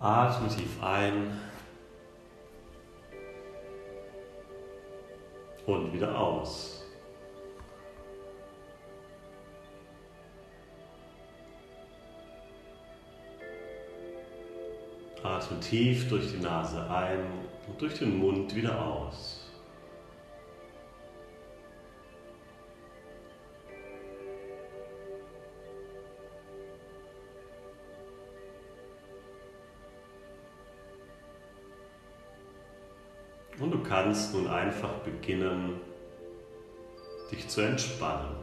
Atme tief ein und wieder aus. Atme tief durch die Nase ein und durch den Mund wieder aus. Kannst nun einfach beginnen, dich zu entspannen.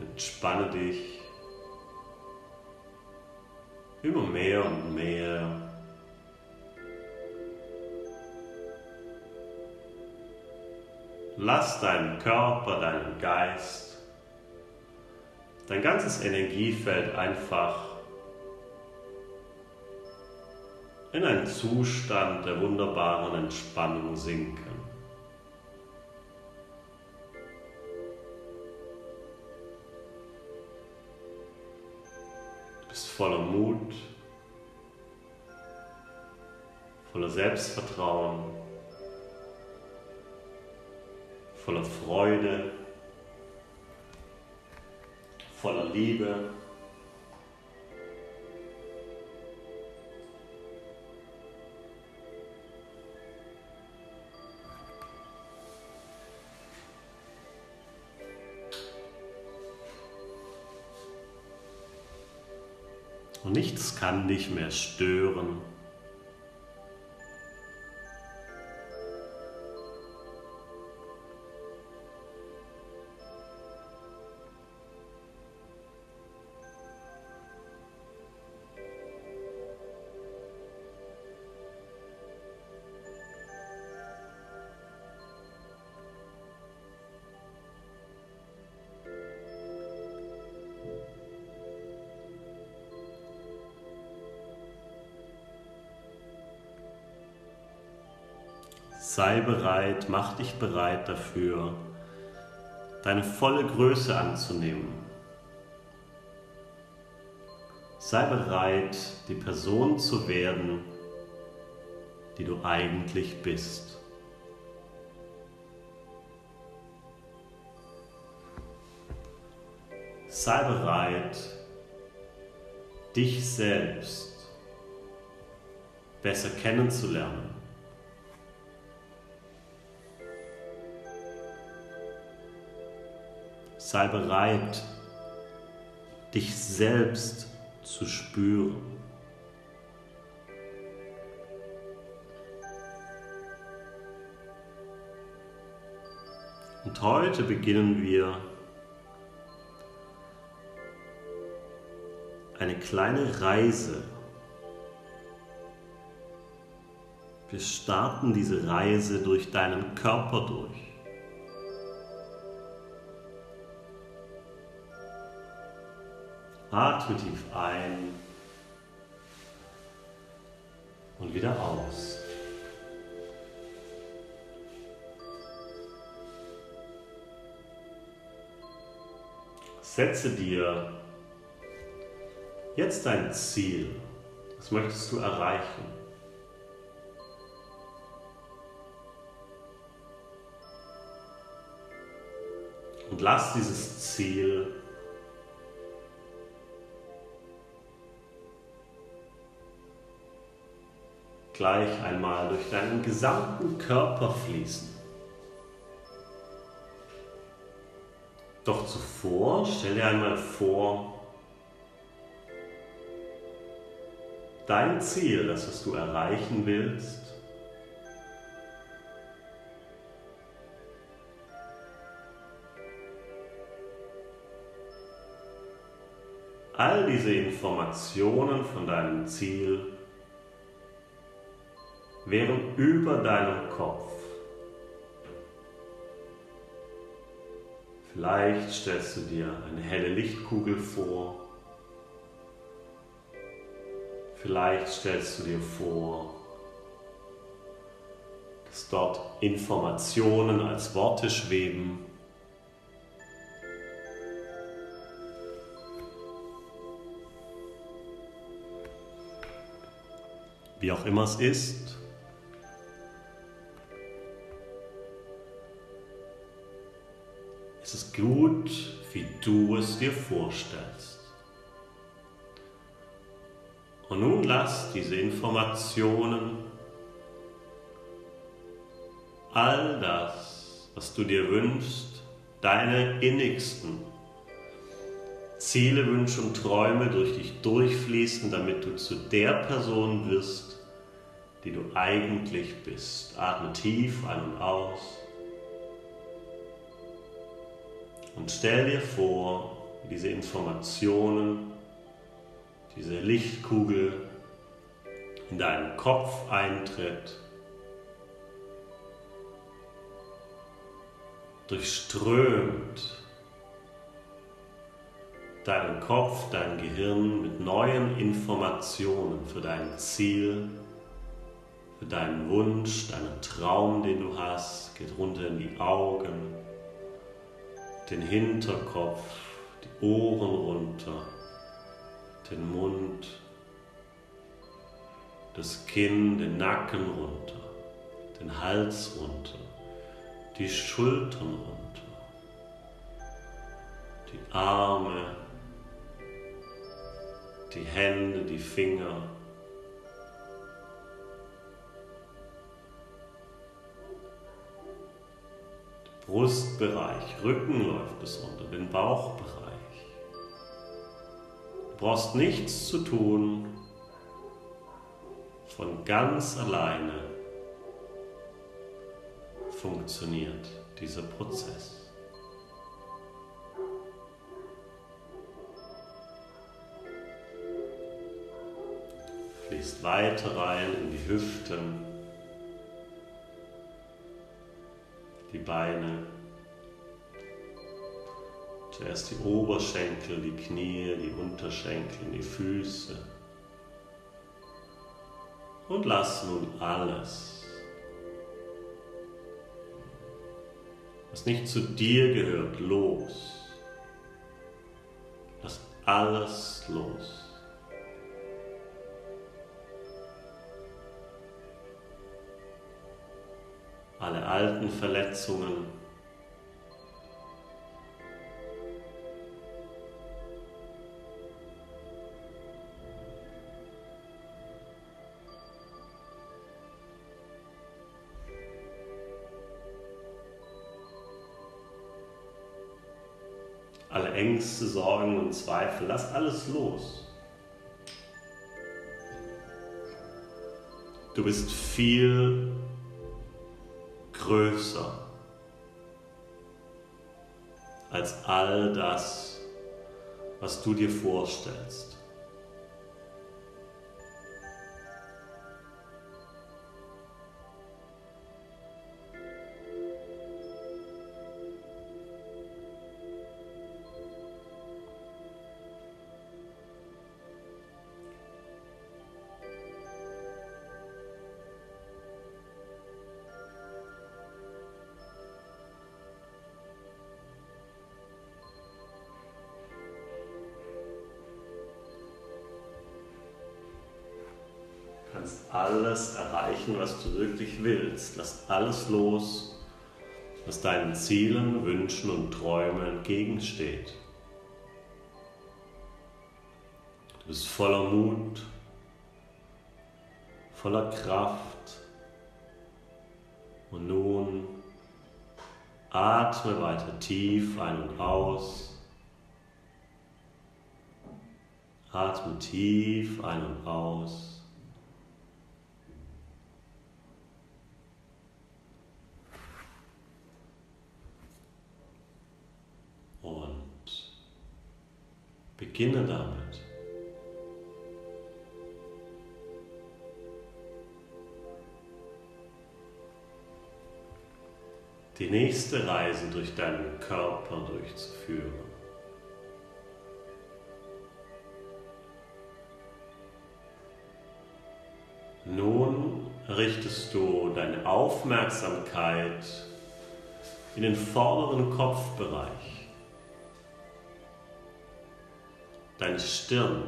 Entspanne dich immer mehr und mehr. Lass deinen Körper, deinen Geist dein ganzes Energiefeld einfach in einen Zustand der wunderbaren Entspannung sinken. Du bist voller Mut, voller Selbstvertrauen, voller Freude voller Liebe. Und nichts kann dich mehr stören. Sei bereit, mach dich bereit dafür, deine volle Größe anzunehmen. Sei bereit, die Person zu werden, die du eigentlich bist. Sei bereit, dich selbst besser kennenzulernen. Sei bereit, dich selbst zu spüren. Und heute beginnen wir eine kleine Reise. Wir starten diese Reise durch deinen Körper durch. Atme tief ein und wieder aus. Setze dir jetzt ein Ziel. Was möchtest du erreichen? Und lass dieses Ziel gleich einmal durch deinen gesamten Körper fließen. Doch zuvor stell dir einmal vor, dein Ziel, das was du erreichen willst, all diese Informationen von deinem Ziel wären über deinem Kopf. Vielleicht stellst du dir eine helle Lichtkugel vor. Vielleicht stellst du dir vor, dass dort Informationen als Worte schweben. Wie auch immer es ist, gut, wie du es dir vorstellst. Und nun lass diese Informationen all das, was du dir wünschst, deine innigsten Ziele, Wünsche und Träume durch dich durchfließen, damit du zu der Person wirst, die du eigentlich bist. Atme tief ein und aus und stell dir vor, wie diese Informationen, diese Lichtkugel in deinen Kopf eintritt durchströmt deinen Kopf, dein Gehirn mit neuen Informationen für dein Ziel, für deinen Wunsch, deinen Traum, den du hast, geht runter in die Augen, den Hinterkopf, die Ohren runter, den Mund, das Kinn, den Nacken runter, den Hals runter die Schultern runter, die Arme, die Hände, die Finger. Brustbereich, Rücken läuft es unter, den Bauchbereich. Du brauchst nichts zu tun, von ganz alleine funktioniert dieser Prozess. Fließt weiter rein in die Hüften, die Beine, zuerst die Oberschenkel, die Knie, die Unterschenkel, die Füße. Und lass nun alles was nicht zu dir gehört, los. Lass alles los. Alle alten Verletzungen, alle Ängste, Sorgen und Zweifel. Lass alles los. Du bist viel größer als all das, was du dir vorstellst. Kannst alles erreichen, was du wirklich willst. Lass alles los, was deinen Zielen, Wünschen und Träumen entgegensteht. Du bist voller Mut, voller Kraft. Und nun atme weiter tief ein und aus. Atme tief ein und aus. Beginne damit. Die nächste Reise durch deinen Körper durchzuführen. Nun richtest du deine Aufmerksamkeit in den vorderen Kopfbereich, deine Stirn.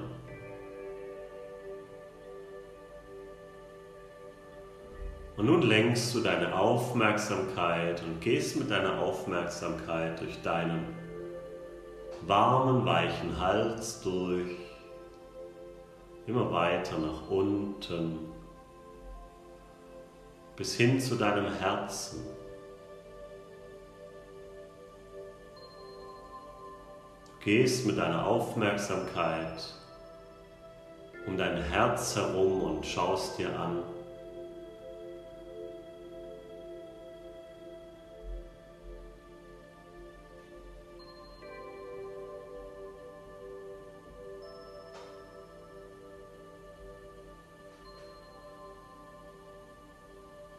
Und nun lenkst du deine Aufmerksamkeit und gehst mit deiner Aufmerksamkeit durch deinen warmen, weichen Hals durch, immer weiter nach unten, bis hin zu deinem Herzen. Gehst mit deiner Aufmerksamkeit um dein Herz herum und schaust dir an,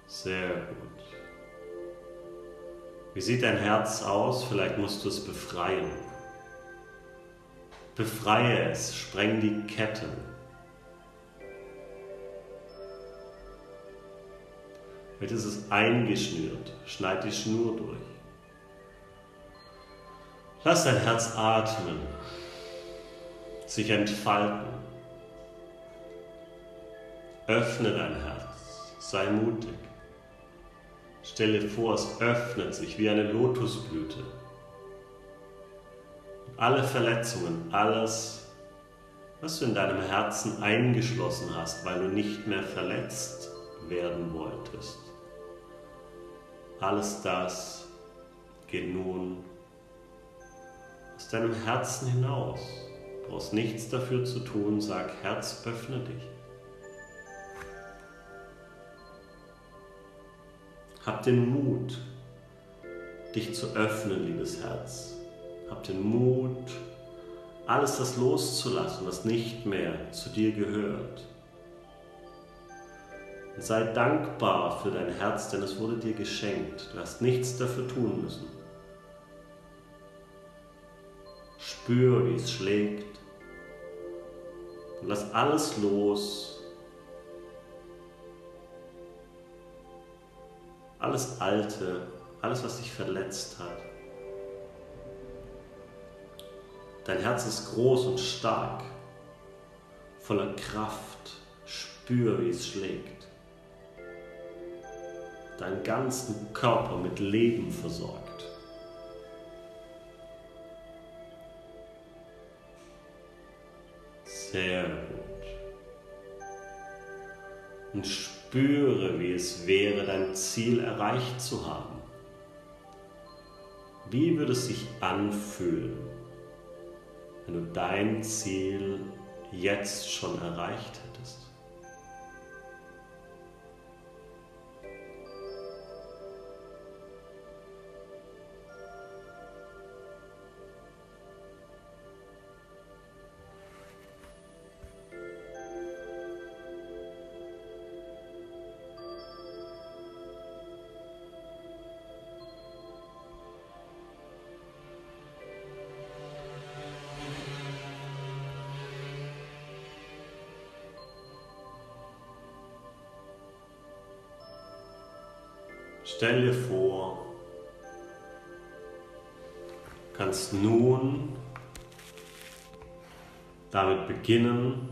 Sehr gut. Wie sieht dein Herz aus? Vielleicht musst du es befreien. Befreie es, spreng die Ketten. Vielleicht ist es eingeschnürt, schneid die Schnur durch. Lass dein Herz atmen, sich entfalten. Öffne dein Herz, sei mutig. Stelle vor, es öffnet sich wie eine Lotusblüte. Alle Verletzungen, alles, was du in deinem Herzen eingeschlossen hast, weil du nicht mehr verletzt werden wolltest, alles das geht nun aus deinem Herzen hinaus. Du brauchst nichts dafür zu tun, sag Herz, öffne dich. Hab den Mut, dich zu öffnen, liebes Herz. Hab den Mut, alles das loszulassen, was nicht mehr zu dir gehört. Und sei dankbar für dein Herz, denn es wurde dir geschenkt. Du hast nichts dafür tun müssen. Spür, wie es schlägt. Und lass alles los, alles Alte, alles, was dich verletzt hat. Dein Herz ist groß und stark, voller Kraft. Spür, wie es schlägt. Deinen ganzen Körper mit Leben versorgt. Sehr gut. Und spür, Spüre, wie es wäre, dein Ziel erreicht zu haben. Wie würde es sich anfühlen, wenn du dein Ziel jetzt schon erreicht Stell dir vor, kannst nun damit beginnen,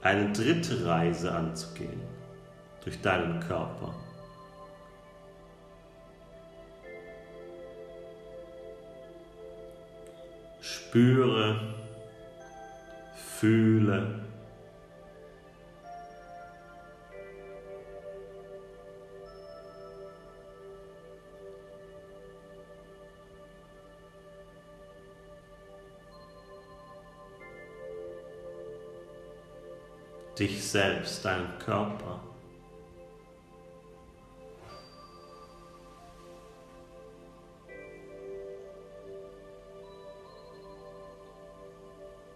eine dritte Reise anzugehen durch deinen Körper. Spüre, fühle, dich selbst, deinen Körper.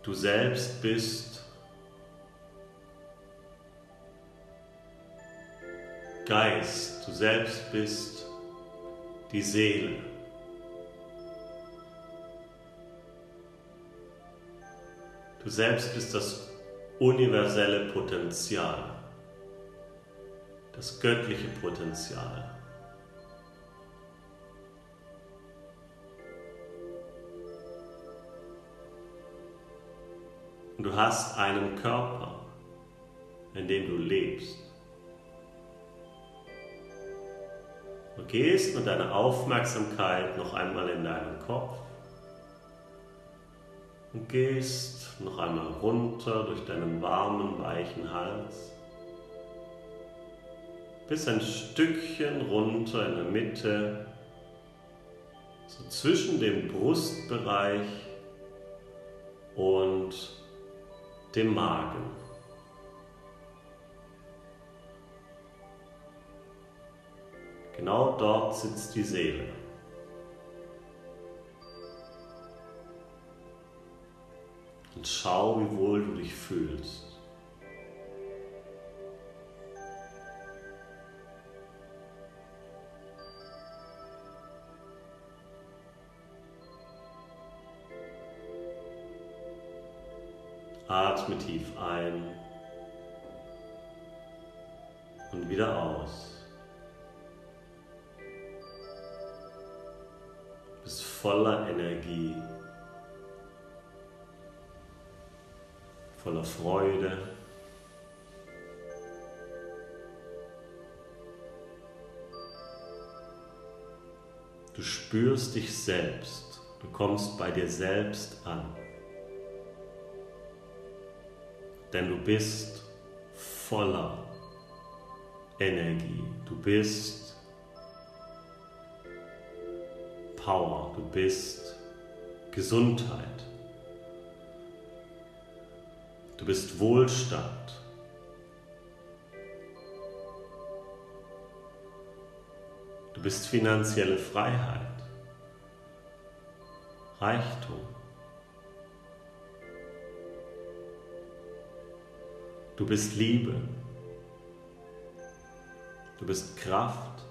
Du selbst bist Geist, du selbst bist die Seele. Du selbst bist das universelle Potenzial, das göttliche Potenzial. Du hast einen Körper, in dem du lebst. Du gehst mit deiner Aufmerksamkeit noch einmal in deinen Kopf und gehst noch einmal runter durch deinen warmen, weichen Hals bis ein Stückchen runter in der Mitte, so zwischen dem Brustbereich und dem Magen. Genau dort sitzt die Seele. Schau, wie wohl du dich fühlst. Atme tief ein und wieder aus. Du bist voller Energie, voller Freude. Du spürst dich selbst, du kommst bei dir selbst an. Denn du bist voller Energie. Du bist Power. Du bist Gesundheit. Du bist Wohlstand. Du bist finanzielle Freiheit, Reichtum. Du bist Liebe. Du bist Kraft.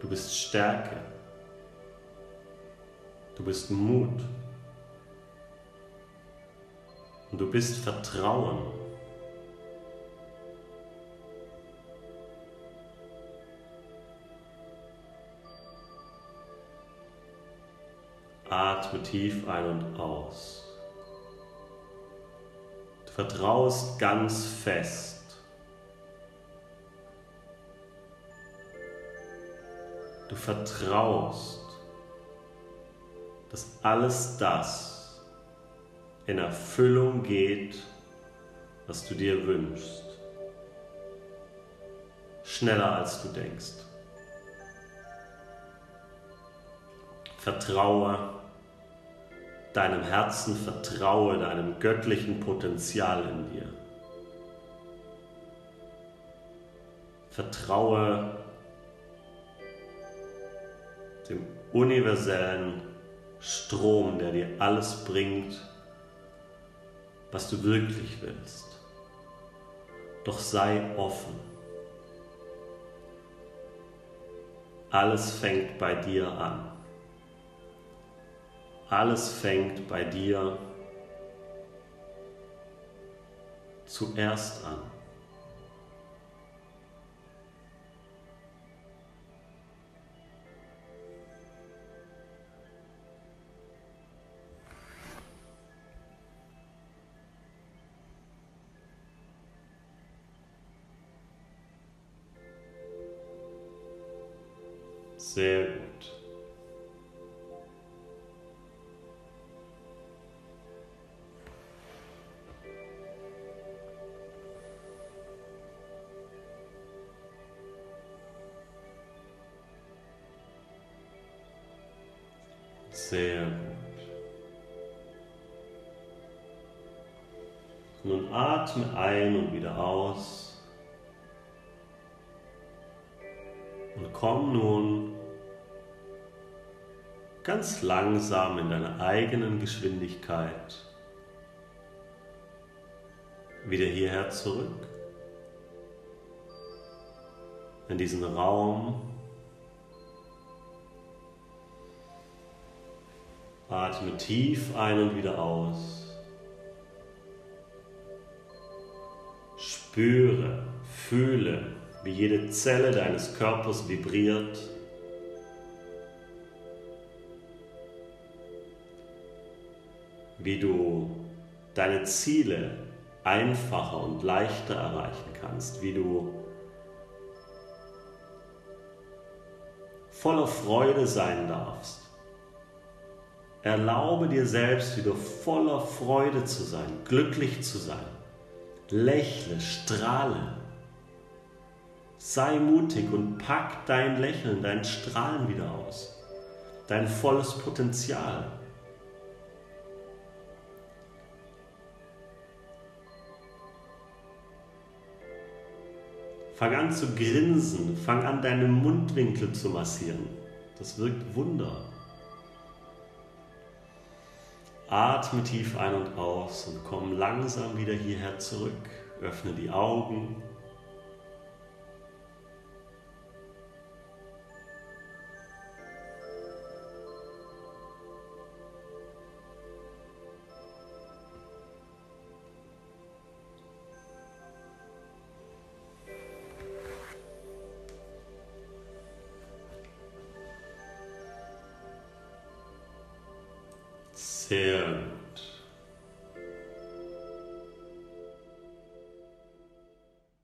Du bist Stärke. Du bist Mut. Und du bist Vertrauen. Atme tief ein und aus. Du vertraust ganz fest. Du vertraust, dass alles das in Erfüllung geht, was du dir wünschst. Schneller als du denkst. Vertraue deinem Herzen vertraue, deinem göttlichen Potenzial in dir. Vertraue dem universellen Strom, der dir alles bringt, was du wirklich willst. Doch sei offen. Alles fängt bei dir an. Alles fängt bei dir zuerst an. Sehr gut. Sehr gut. Nun atme ein und wieder aus. Und komm nun ganz langsam in deiner eigenen Geschwindigkeit wieder hierher zurück. In diesen Raum, Atme tief ein und wieder aus. Spüre, fühle, wie jede Zelle deines Körpers vibriert. Wie du deine Ziele einfacher und leichter erreichen kannst, wie du voller Freude sein darfst. Erlaube dir selbst wieder voller Freude zu sein, glücklich zu sein. Lächle, strahle. Sei mutig und pack dein Lächeln, dein Strahlen wieder aus. Dein volles Potenzial. Fang an zu grinsen, fang an deine Mundwinkel zu massieren. Das wirkt Wunder. Atme tief ein und aus und komm langsam wieder hierher zurück. Öffne die Augen.